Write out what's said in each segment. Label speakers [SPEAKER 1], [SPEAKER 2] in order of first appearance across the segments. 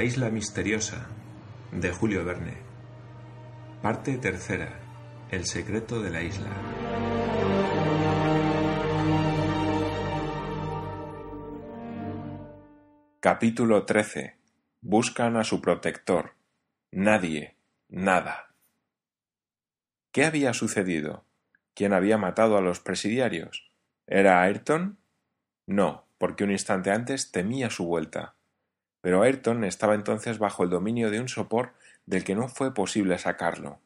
[SPEAKER 1] La isla misteriosa de Julio Verne. Parte tercera. El secreto de la isla.
[SPEAKER 2] Capítulo 13. Buscan a su protector. Nadie. Nada. ¿Qué había sucedido? ¿Quién había matado a los presidiarios? ¿Era Ayrton? No, porque un instante antes temía su vuelta. Pero Ayrton estaba entonces bajo el dominio de un sopor del que no fue posible sacarlo.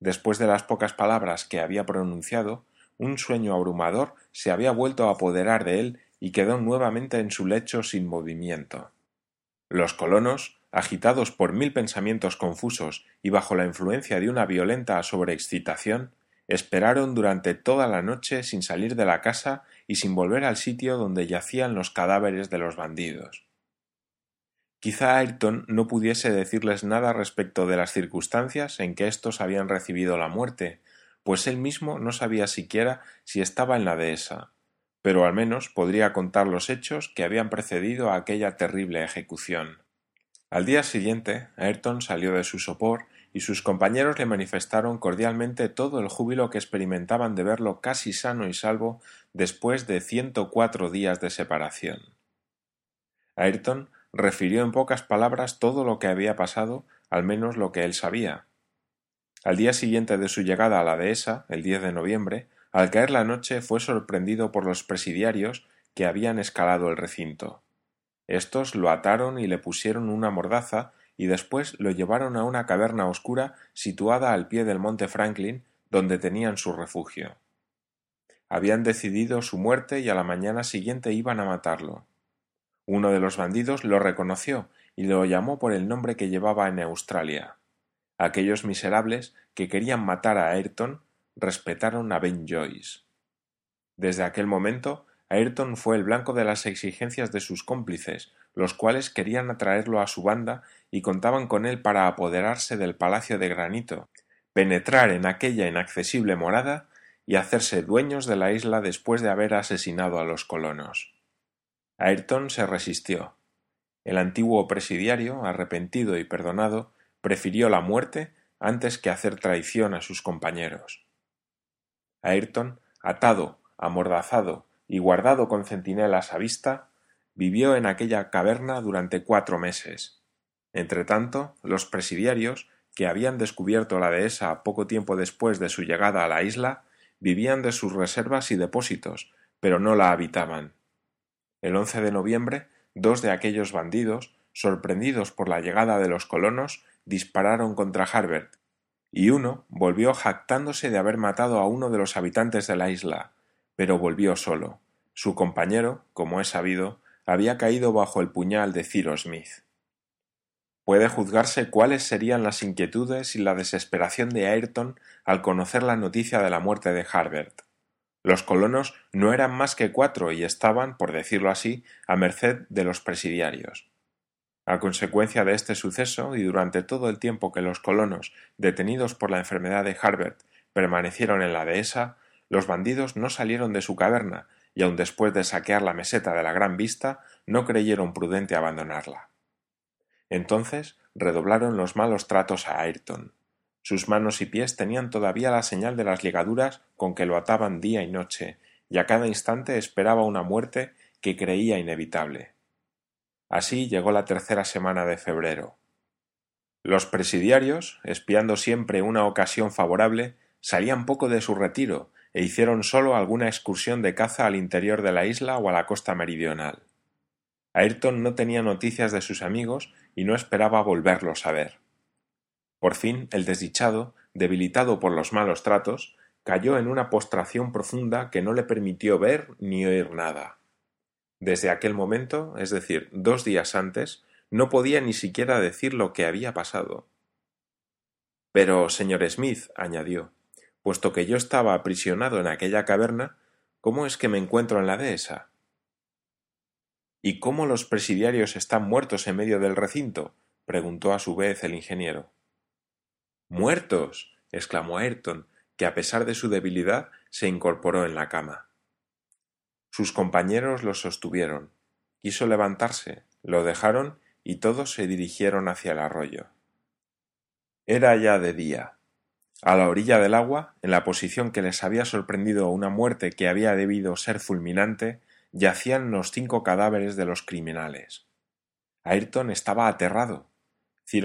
[SPEAKER 2] Después de las pocas palabras que había pronunciado, un sueño abrumador se había vuelto a apoderar de él y quedó nuevamente en su lecho sin movimiento. Los colonos, agitados por mil pensamientos confusos y bajo la influencia de una violenta sobreexcitación, esperaron durante toda la noche sin salir de la casa y sin volver al sitio donde yacían los cadáveres de los bandidos. Quizá Ayrton no pudiese decirles nada respecto de las circunstancias en que éstos habían recibido la muerte, pues él mismo no sabía siquiera si estaba en la dehesa, pero al menos podría contar los hechos que habían precedido a aquella terrible ejecución. Al día siguiente, Ayrton salió de su sopor y sus compañeros le manifestaron cordialmente todo el júbilo que experimentaban de verlo casi sano y salvo después de ciento cuatro días de separación. Ayrton refirió en pocas palabras todo lo que había pasado, al menos lo que él sabía. Al día siguiente de su llegada a la dehesa, el 10 de noviembre, al caer la noche fue sorprendido por los presidiarios que habían escalado el recinto. Estos lo ataron y le pusieron una mordaza y después lo llevaron a una caverna oscura situada al pie del monte Franklin, donde tenían su refugio. Habían decidido su muerte y a la mañana siguiente iban a matarlo. Uno de los bandidos lo reconoció y lo llamó por el nombre que llevaba en Australia. Aquellos miserables que querían matar a Ayrton respetaron a Ben Joyce. Desde aquel momento Ayrton fue el blanco de las exigencias de sus cómplices, los cuales querían atraerlo a su banda y contaban con él para apoderarse del palacio de granito, penetrar en aquella inaccesible morada y hacerse dueños de la isla después de haber asesinado a los colonos. Ayrton se resistió. El antiguo presidiario, arrepentido y perdonado, prefirió la muerte antes que hacer traición a sus compañeros. Ayrton, atado, amordazado y guardado con centinelas a vista, vivió en aquella caverna durante cuatro meses. Entretanto, los presidiarios, que habían descubierto la dehesa poco tiempo después de su llegada a la isla, vivían de sus reservas y depósitos, pero no la habitaban. El 11 de noviembre, dos de aquellos bandidos, sorprendidos por la llegada de los colonos, dispararon contra Harbert, y uno volvió jactándose de haber matado a uno de los habitantes de la isla, pero volvió solo. Su compañero, como es sabido, había caído bajo el puñal de Cyrus Smith. Puede juzgarse cuáles serían las inquietudes y la desesperación de Ayrton al conocer la noticia de la muerte de Harbert. Los colonos no eran más que cuatro y estaban, por decirlo así, a merced de los presidiarios. A consecuencia de este suceso, y durante todo el tiempo que los colonos, detenidos por la enfermedad de Harbert, permanecieron en la dehesa, los bandidos no salieron de su caverna, y aun después de saquear la meseta de la Gran Vista, no creyeron prudente abandonarla. Entonces redoblaron los malos tratos a Ayrton. Sus manos y pies tenían todavía la señal de las ligaduras con que lo ataban día y noche, y a cada instante esperaba una muerte que creía inevitable. Así llegó la tercera semana de febrero. Los presidiarios, espiando siempre una ocasión favorable, salían poco de su retiro e hicieron sólo alguna excursión de caza al interior de la isla o a la costa meridional. Ayrton no tenía noticias de sus amigos y no esperaba volverlos a ver. Por fin el desdichado, debilitado por los malos tratos, cayó en una postración profunda que no le permitió ver ni oír nada. Desde aquel momento, es decir, dos días antes, no podía ni siquiera decir lo que había pasado. Pero, señor Smith, añadió, puesto que yo estaba aprisionado en aquella caverna, ¿cómo es que me encuentro en la dehesa? ¿Y cómo los presidiarios están muertos en medio del recinto? preguntó a su vez el ingeniero. Muertos. exclamó Ayrton, que a pesar de su debilidad se incorporó en la cama. Sus compañeros lo sostuvieron. Quiso levantarse, lo dejaron y todos se dirigieron hacia el arroyo. Era ya de día. A la orilla del agua, en la posición que les había sorprendido una muerte que había debido ser fulminante, yacían los cinco cadáveres de los criminales. Ayrton estaba aterrado.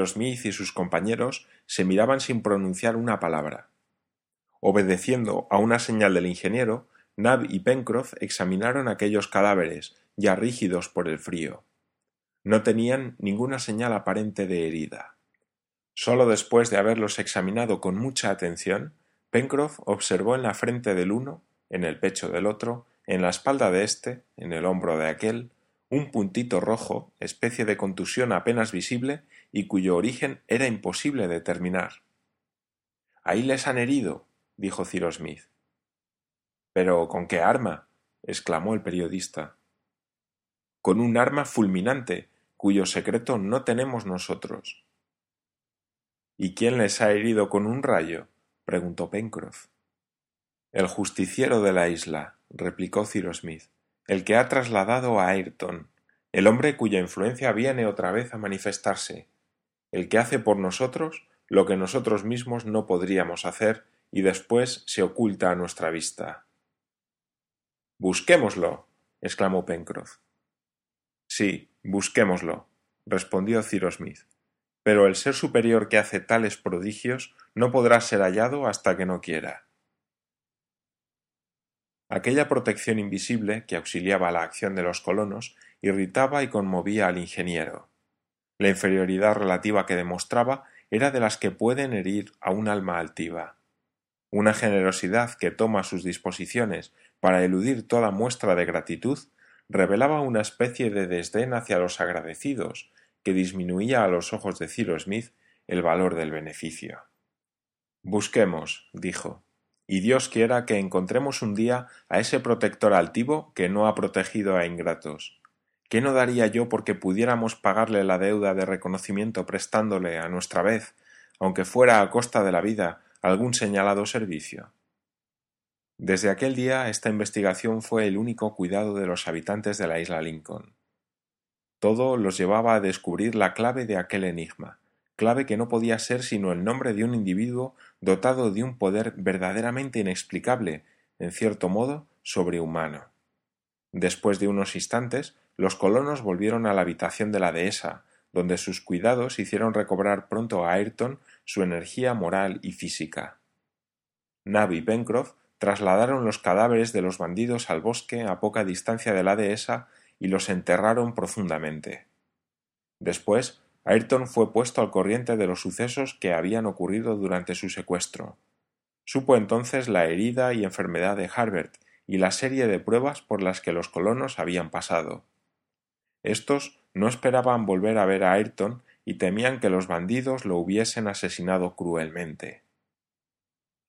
[SPEAKER 2] Smith y sus compañeros se miraban sin pronunciar una palabra. Obedeciendo a una señal del ingeniero, Nab y Pencroff examinaron aquellos cadáveres, ya rígidos por el frío. No tenían ninguna señal aparente de herida. Sólo después de haberlos examinado con mucha atención, Pencroff observó en la frente del uno, en el pecho del otro, en la espalda de éste, en el hombro de aquel, un puntito rojo, especie de contusión apenas visible y cuyo origen era imposible determinar. Ahí les han herido, dijo Cyrus Smith. ¿Pero con qué arma? exclamó el periodista. Con un arma fulminante, cuyo secreto no tenemos nosotros. ¿Y quién les ha herido con un rayo? preguntó Pencroff. El justiciero de la isla, replicó Cyrus Smith, el que ha trasladado a Ayrton, el hombre cuya influencia viene otra vez a manifestarse, el que hace por nosotros lo que nosotros mismos no podríamos hacer y después se oculta a nuestra vista. Busquémoslo. exclamó Pencroff. Sí, busquémoslo, respondió Cyrus Smith. Pero el ser superior que hace tales prodigios no podrá ser hallado hasta que no quiera. Aquella protección invisible que auxiliaba la acción de los colonos irritaba y conmovía al ingeniero. La inferioridad relativa que demostraba era de las que pueden herir a un alma altiva una generosidad que toma sus disposiciones para eludir toda muestra de gratitud, revelaba una especie de desdén hacia los agradecidos, que disminuía a los ojos de Cyrus Smith el valor del beneficio. Busquemos, dijo, y Dios quiera que encontremos un día a ese protector altivo que no ha protegido a ingratos. ¿Qué no daría yo porque pudiéramos pagarle la deuda de reconocimiento prestándole a nuestra vez, aunque fuera a costa de la vida, algún señalado servicio. Desde aquel día esta investigación fue el único cuidado de los habitantes de la isla Lincoln. Todo los llevaba a descubrir la clave de aquel enigma, clave que no podía ser sino el nombre de un individuo dotado de un poder verdaderamente inexplicable, en cierto modo sobrehumano. Después de unos instantes, los colonos volvieron a la habitación de la dehesa, donde sus cuidados hicieron recobrar pronto a Ayrton su energía moral y física. Nab y Pencroff trasladaron los cadáveres de los bandidos al bosque a poca distancia de la dehesa y los enterraron profundamente. Después, Ayrton fue puesto al corriente de los sucesos que habían ocurrido durante su secuestro. Supo entonces la herida y enfermedad de Harbert y la serie de pruebas por las que los colonos habían pasado. Estos no esperaban volver a ver a Ayrton y temían que los bandidos lo hubiesen asesinado cruelmente.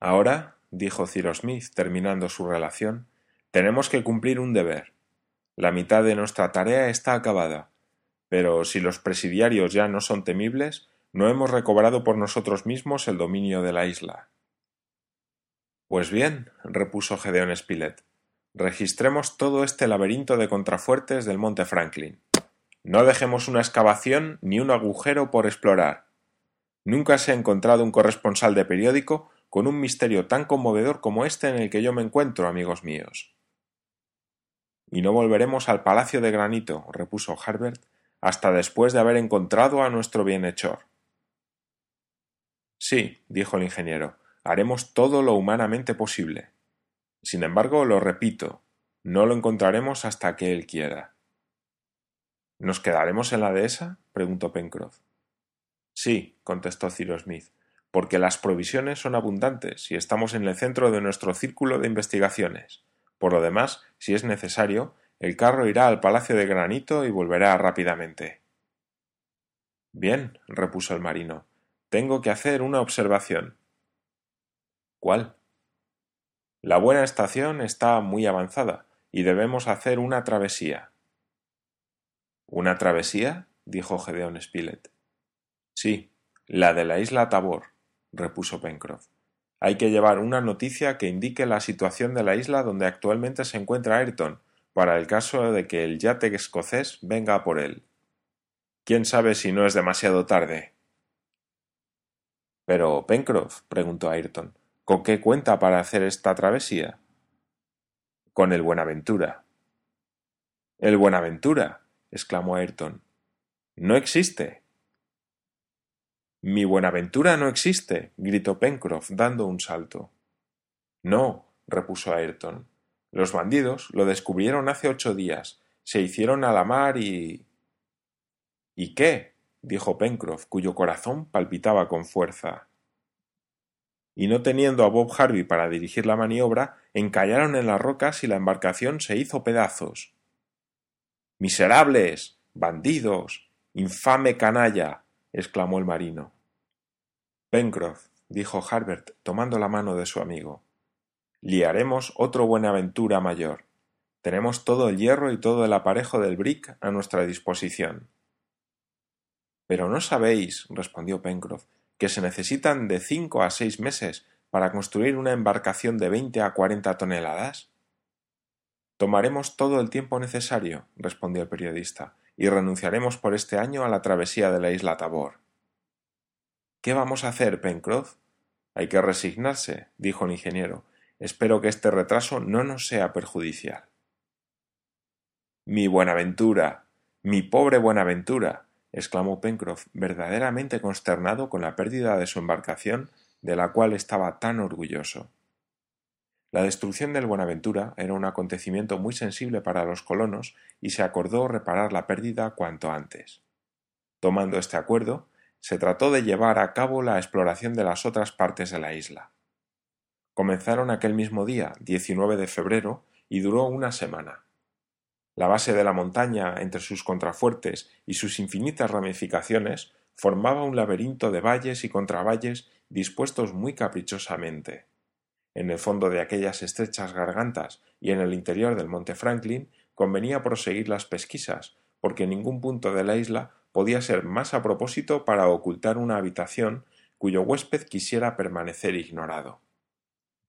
[SPEAKER 2] Ahora, dijo Cyrus Smith, terminando su relación, tenemos que cumplir un deber. La mitad de nuestra tarea está acabada, pero si los presidiarios ya no son temibles, no hemos recobrado por nosotros mismos el dominio de la isla. Pues bien, repuso Gedeón Spilett, registremos todo este laberinto de contrafuertes del monte Franklin. No dejemos una excavación ni un agujero por explorar. Nunca se ha encontrado un corresponsal de periódico con un misterio tan conmovedor como este en el que yo me encuentro, amigos míos. Y no volveremos al palacio de granito, repuso Harbert, hasta después de haber encontrado a nuestro bienhechor. Sí, dijo el ingeniero, haremos todo lo humanamente posible. Sin embargo, lo repito, no lo encontraremos hasta que él quiera. ¿Nos quedaremos en la dehesa? preguntó Pencroff. Sí, contestó Cyrus Smith, porque las provisiones son abundantes y estamos en el centro de nuestro círculo de investigaciones. Por lo demás, si es necesario, el carro irá al Palacio de Granito y volverá rápidamente. Bien, repuso el marino, tengo que hacer una observación. ¿Cuál? La buena estación está muy avanzada y debemos hacer una travesía. ¿Una travesía? dijo Gedeón Spilett. Sí, la de la isla Tabor, repuso Pencroff. Hay que llevar una noticia que indique la situación de la isla donde actualmente se encuentra Ayrton, para el caso de que el yate escocés venga por él. quién sabe si no es demasiado tarde. Pero, Pencroff, preguntó Ayrton, ¿con qué cuenta para hacer esta travesía? Con el Buenaventura. El Buenaventura. exclamó Ayrton. No existe. Mi Buenaventura no existe. gritó Pencroff, dando un salto. No, repuso Ayrton. Los bandidos lo descubrieron hace ocho días, se hicieron a la mar y. ¿Y qué? dijo Pencroff, cuyo corazón palpitaba con fuerza. Y no teniendo a Bob Harvey para dirigir la maniobra, encallaron en las rocas y la embarcación se hizo pedazos. Miserables. bandidos. infame canalla. exclamó el marino. Pencroff, dijo Harbert, tomando la mano de su amigo. Liaremos otro Buenaventura mayor. Tenemos todo el hierro y todo el aparejo del brick a nuestra disposición. Pero no sabéis, respondió Pencroff, que se necesitan de cinco a seis meses para construir una embarcación de veinte a cuarenta toneladas? Tomaremos todo el tiempo necesario, respondió el periodista, y renunciaremos por este año a la travesía de la isla Tabor. ¿Qué vamos a hacer, Pencroff? Hay que resignarse, dijo el ingeniero. Espero que este retraso no nos sea perjudicial. Mi Buenaventura. mi pobre Buenaventura exclamó Pencroff, verdaderamente consternado con la pérdida de su embarcación de la cual estaba tan orgulloso. La destrucción del Buenaventura era un acontecimiento muy sensible para los colonos y se acordó reparar la pérdida cuanto antes. Tomando este acuerdo, se trató de llevar a cabo la exploración de las otras partes de la isla. Comenzaron aquel mismo día, 19 de febrero, y duró una semana. La base de la montaña, entre sus contrafuertes y sus infinitas ramificaciones, formaba un laberinto de valles y contravalles dispuestos muy caprichosamente. En el fondo de aquellas estrechas gargantas y en el interior del monte Franklin convenía proseguir las pesquisas, porque ningún punto de la isla podía ser más a propósito para ocultar una habitación cuyo huésped quisiera permanecer ignorado.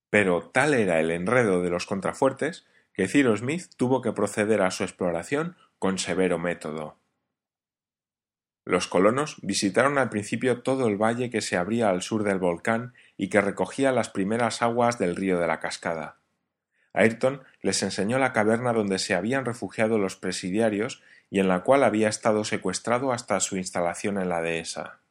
[SPEAKER 2] Pero tal era el enredo de los contrafuertes que Cyrus Smith tuvo que proceder a su exploración con severo método. Los colonos visitaron al principio todo el valle que se abría al sur del volcán y que recogía las primeras aguas del río de la cascada. Ayrton les enseñó la caverna donde se habían refugiado los presidiarios y en la cual había estado secuestrado hasta su instalación en la dehesa.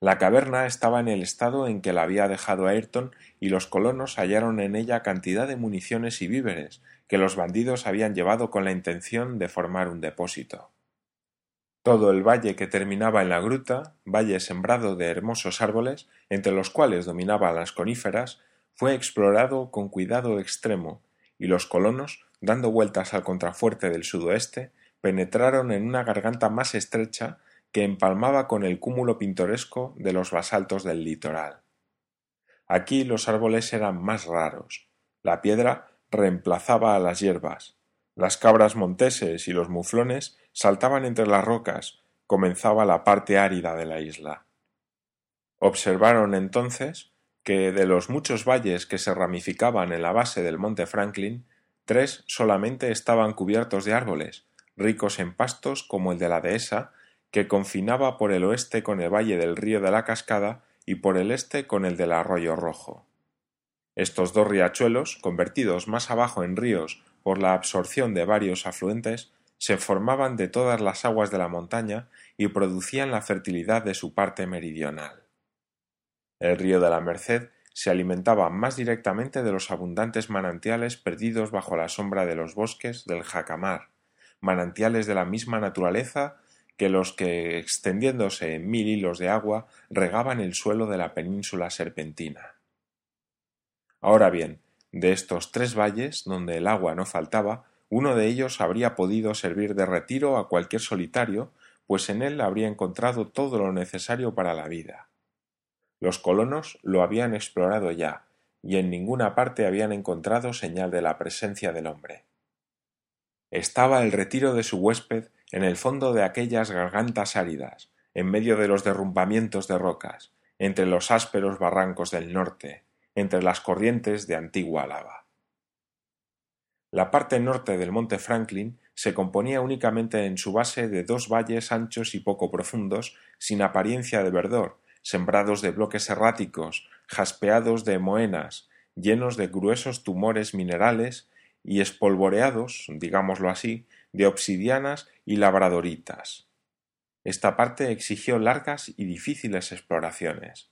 [SPEAKER 2] La caverna estaba en el estado en que la había dejado Ayrton y los colonos hallaron en ella cantidad de municiones y víveres que los bandidos habían llevado con la intención de formar un depósito. Todo el valle que terminaba en la gruta, valle sembrado de hermosos árboles, entre los cuales dominaban las coníferas, fue explorado con cuidado extremo, y los colonos, dando vueltas al contrafuerte del sudoeste, penetraron en una garganta más estrecha que empalmaba con el cúmulo pintoresco de los basaltos del litoral. Aquí los árboles eran más raros, la piedra reemplazaba a las hierbas, las cabras monteses y los muflones saltaban entre las rocas, comenzaba la parte árida de la isla. Observaron entonces que de los muchos valles que se ramificaban en la base del monte Franklin, tres solamente estaban cubiertos de árboles, ricos en pastos como el de la dehesa que confinaba por el oeste con el valle del río de la Cascada y por el este con el del Arroyo Rojo. Estos dos riachuelos, convertidos más abajo en ríos por la absorción de varios afluentes, se formaban de todas las aguas de la montaña y producían la fertilidad de su parte meridional. El río de la Merced se alimentaba más directamente de los abundantes manantiales perdidos bajo la sombra de los bosques del jacamar, manantiales de la misma naturaleza que los que, extendiéndose en mil hilos de agua, regaban el suelo de la península serpentina. Ahora bien, de estos tres valles, donde el agua no faltaba, uno de ellos habría podido servir de retiro a cualquier solitario, pues en él habría encontrado todo lo necesario para la vida. Los colonos lo habían explorado ya, y en ninguna parte habían encontrado señal de la presencia del hombre. Estaba el retiro de su huésped en el fondo de aquellas gargantas áridas, en medio de los derrumbamientos de rocas, entre los ásperos barrancos del norte, entre las corrientes de antigua lava. La parte norte del monte Franklin se componía únicamente en su base de dos valles anchos y poco profundos, sin apariencia de verdor, sembrados de bloques erráticos, jaspeados de moenas, llenos de gruesos tumores minerales y espolvoreados, digámoslo así, de obsidianas y labradoritas. Esta parte exigió largas y difíciles exploraciones.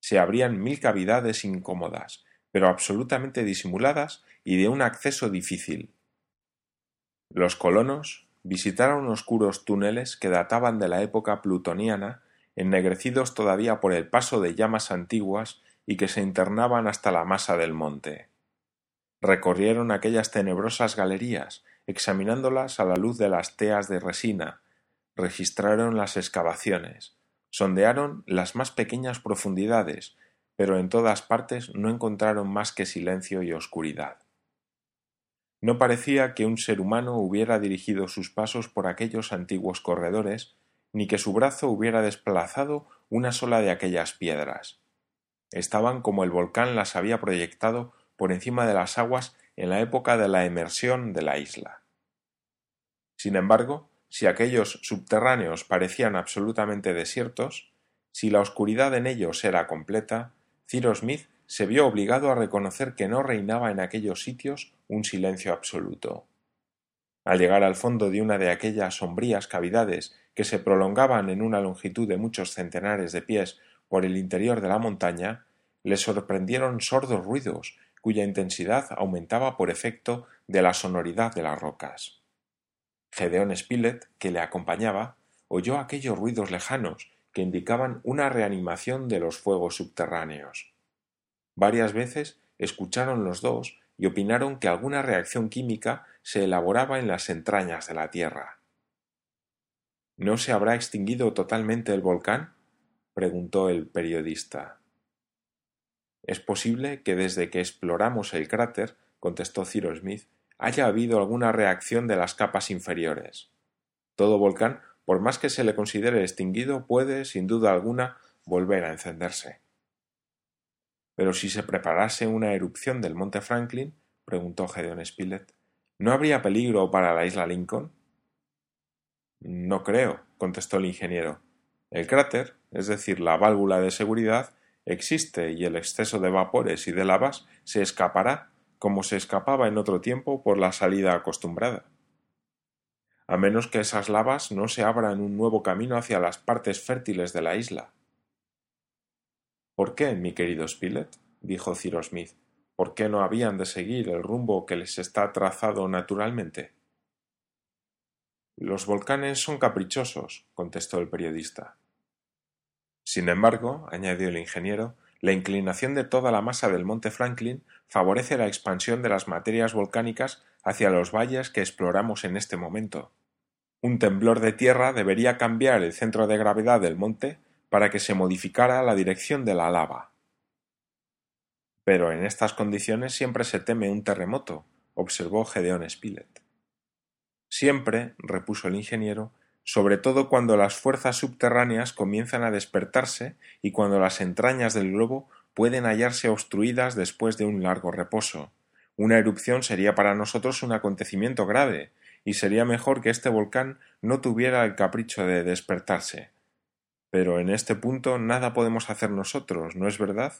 [SPEAKER 2] Se abrían mil cavidades incómodas, pero absolutamente disimuladas y de un acceso difícil. Los colonos visitaron oscuros túneles que databan de la época plutoniana, ennegrecidos todavía por el paso de llamas antiguas y que se internaban hasta la masa del monte. Recorrieron aquellas tenebrosas galerías, examinándolas a la luz de las teas de resina, registraron las excavaciones, sondearon las más pequeñas profundidades, pero en todas partes no encontraron más que silencio y oscuridad. No parecía que un ser humano hubiera dirigido sus pasos por aquellos antiguos corredores, ni que su brazo hubiera desplazado una sola de aquellas piedras. Estaban como el volcán las había proyectado por encima de las aguas en la época de la emersión de la isla. Sin embargo, si aquellos subterráneos parecían absolutamente desiertos, si la oscuridad en ellos era completa, Cyrus Smith se vio obligado a reconocer que no reinaba en aquellos sitios un silencio absoluto. Al llegar al fondo de una de aquellas sombrías cavidades que se prolongaban en una longitud de muchos centenares de pies por el interior de la montaña, le sorprendieron sordos ruidos cuya intensidad aumentaba por efecto de la sonoridad de las rocas. Gedeón Spilett, que le acompañaba, oyó aquellos ruidos lejanos que indicaban una reanimación de los fuegos subterráneos. Varias veces escucharon los dos y opinaron que alguna reacción química se elaboraba en las entrañas de la Tierra. ¿No se habrá extinguido totalmente el volcán? preguntó el periodista. Es posible que desde que exploramos el cráter, contestó Cyrus Smith, haya habido alguna reacción de las capas inferiores. Todo volcán, por más que se le considere extinguido, puede, sin duda alguna, volver a encenderse. Pero si se preparase una erupción del monte Franklin, preguntó Gedeon Spilett, ¿no habría peligro para la isla Lincoln? No creo, contestó el ingeniero. El cráter, es decir, la válvula de seguridad, existe y el exceso de vapores y de lavas se escapará como se escapaba en otro tiempo por la salida acostumbrada. A menos que esas lavas no se abran un nuevo camino hacia las partes fértiles de la isla. ¿Por qué, mi querido Spilett? dijo Cyrus Smith. ¿Por qué no habían de seguir el rumbo que les está trazado naturalmente? Los volcanes son caprichosos, contestó el periodista. Sin embargo, añadió el ingeniero, la inclinación de toda la masa del monte Franklin favorece la expansión de las materias volcánicas hacia los valles que exploramos en este momento. Un temblor de tierra debería cambiar el centro de gravedad del monte para que se modificara la dirección de la lava. Pero en estas condiciones siempre se teme un terremoto, observó Gedeón Spilett. Siempre, repuso el ingeniero, sobre todo cuando las fuerzas subterráneas comienzan a despertarse y cuando las entrañas del globo pueden hallarse obstruidas después de un largo reposo. Una erupción sería para nosotros un acontecimiento grave, y sería mejor que este volcán no tuviera el capricho de despertarse. Pero en este punto nada podemos hacer nosotros, ¿no es verdad?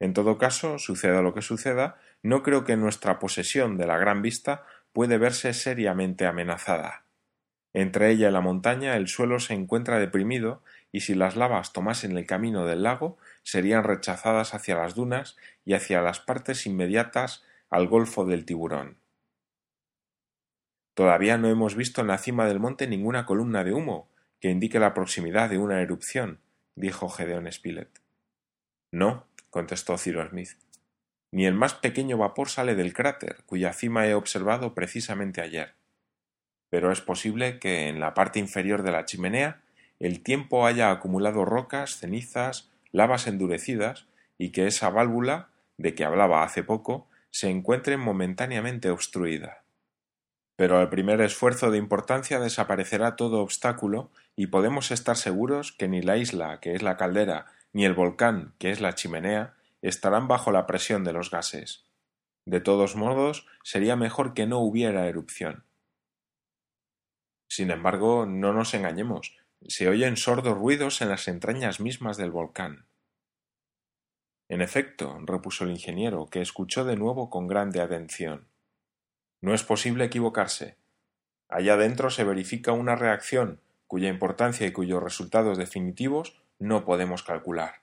[SPEAKER 2] En todo caso, suceda lo que suceda, no creo que nuestra posesión de la gran vista puede verse seriamente amenazada. Entre ella y la montaña el suelo se encuentra deprimido y si las lavas tomasen el camino del lago serían rechazadas hacia las dunas y hacia las partes inmediatas al golfo del tiburón. Todavía no hemos visto en la cima del monte ninguna columna de humo que indique la proximidad de una erupción, dijo Gedeón Spilett. No, contestó Cyrus Smith. Ni el más pequeño vapor sale del cráter, cuya cima he observado precisamente ayer pero es posible que en la parte inferior de la chimenea el tiempo haya acumulado rocas, cenizas, lavas endurecidas y que esa válvula, de que hablaba hace poco, se encuentre momentáneamente obstruida. Pero al primer esfuerzo de importancia desaparecerá todo obstáculo y podemos estar seguros que ni la isla, que es la caldera, ni el volcán, que es la chimenea, estarán bajo la presión de los gases. De todos modos, sería mejor que no hubiera erupción. Sin embargo, no nos engañemos, se oyen sordos ruidos en las entrañas mismas del volcán. En efecto, repuso el ingeniero, que escuchó de nuevo con grande atención. No es posible equivocarse. Allá dentro se verifica una reacción cuya importancia y cuyos resultados definitivos no podemos calcular.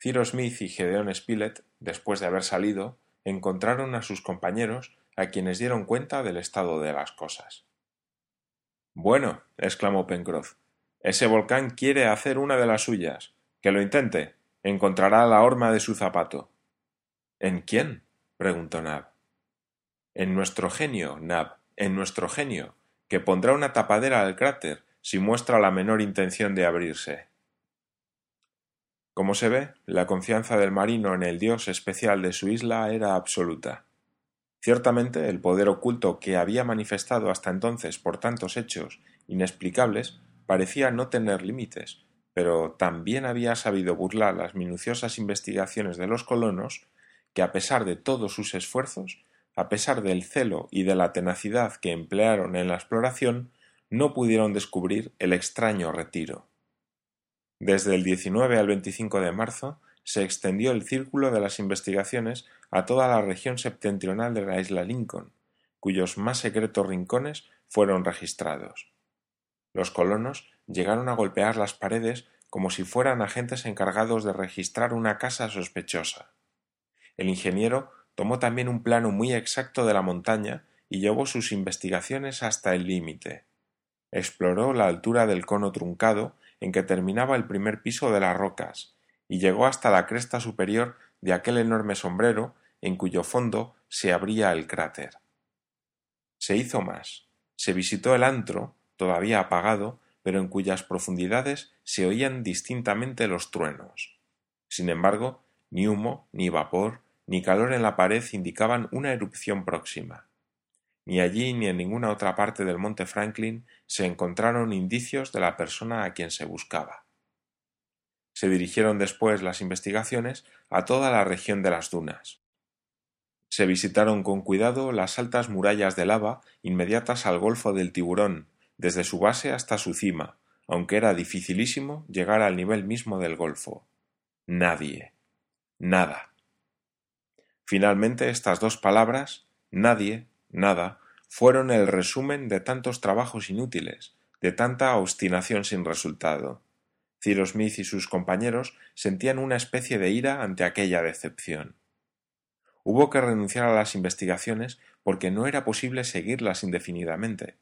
[SPEAKER 2] Ciro Smith y Gedeón Spilett, después de haber salido, encontraron a sus compañeros, a quienes dieron cuenta del estado de las cosas. Bueno, exclamó Pencroff, ese volcán quiere hacer una de las suyas. Que lo intente. Encontrará la horma de su zapato. ¿En quién? preguntó Nab. En nuestro genio, Nab, en nuestro genio, que pondrá una tapadera al cráter si muestra la menor intención de abrirse. Como se ve, la confianza del marino en el dios especial de su isla era absoluta. Ciertamente el poder oculto que había manifestado hasta entonces por tantos hechos inexplicables parecía no tener límites, pero también había sabido burlar las minuciosas investigaciones de los colonos que a pesar de todos sus esfuerzos, a pesar del celo y de la tenacidad que emplearon en la exploración, no pudieron descubrir el extraño retiro. Desde el 19 al 25 de marzo se extendió el círculo de las investigaciones a toda la región septentrional de la isla Lincoln, cuyos más secretos rincones fueron registrados. Los colonos llegaron a golpear las paredes como si fueran agentes encargados de registrar una casa sospechosa. El ingeniero tomó también un plano muy exacto de la montaña y llevó sus investigaciones hasta el límite. Exploró la altura del cono truncado en que terminaba el primer piso de las rocas, y llegó hasta la cresta superior de aquel enorme sombrero en cuyo fondo se abría el cráter. Se hizo más. Se visitó el antro, todavía apagado, pero en cuyas profundidades se oían distintamente los truenos. Sin embargo, ni humo, ni vapor, ni calor en la pared indicaban una erupción próxima. Ni allí ni en ninguna otra parte del monte Franklin se encontraron indicios de la persona a quien se buscaba. Se dirigieron después las investigaciones a toda la región de las dunas. Se visitaron con cuidado las altas murallas de lava inmediatas al Golfo del Tiburón, desde su base hasta su cima, aunque era dificilísimo llegar al nivel mismo del Golfo. Nadie. Nada. Finalmente estas dos palabras, nadie, nada, fueron el resumen de tantos trabajos inútiles, de tanta obstinación sin resultado. Ciro Smith y sus compañeros sentían una especie de ira ante aquella decepción. Hubo que renunciar a las investigaciones porque no era posible seguirlas indefinidamente.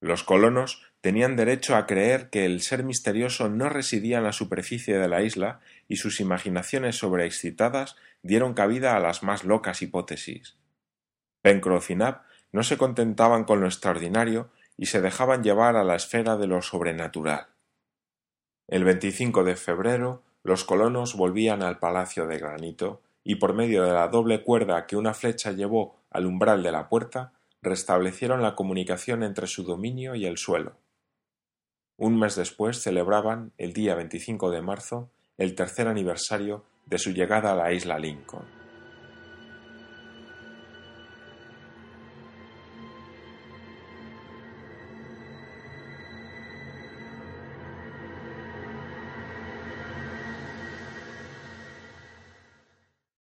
[SPEAKER 2] Los colonos tenían derecho a creer que el ser misterioso no residía en la superficie de la isla y sus imaginaciones sobreexcitadas dieron cabida a las más locas hipótesis. Pencroff y Nab no se contentaban con lo extraordinario y se dejaban llevar a la esfera de lo sobrenatural. El 25 de febrero los colonos volvían al palacio de granito y por medio de la doble cuerda que una flecha llevó al umbral de la puerta restablecieron la comunicación entre su dominio y el suelo. Un mes después celebraban, el día 25 de marzo, el tercer aniversario de su llegada a la isla Lincoln.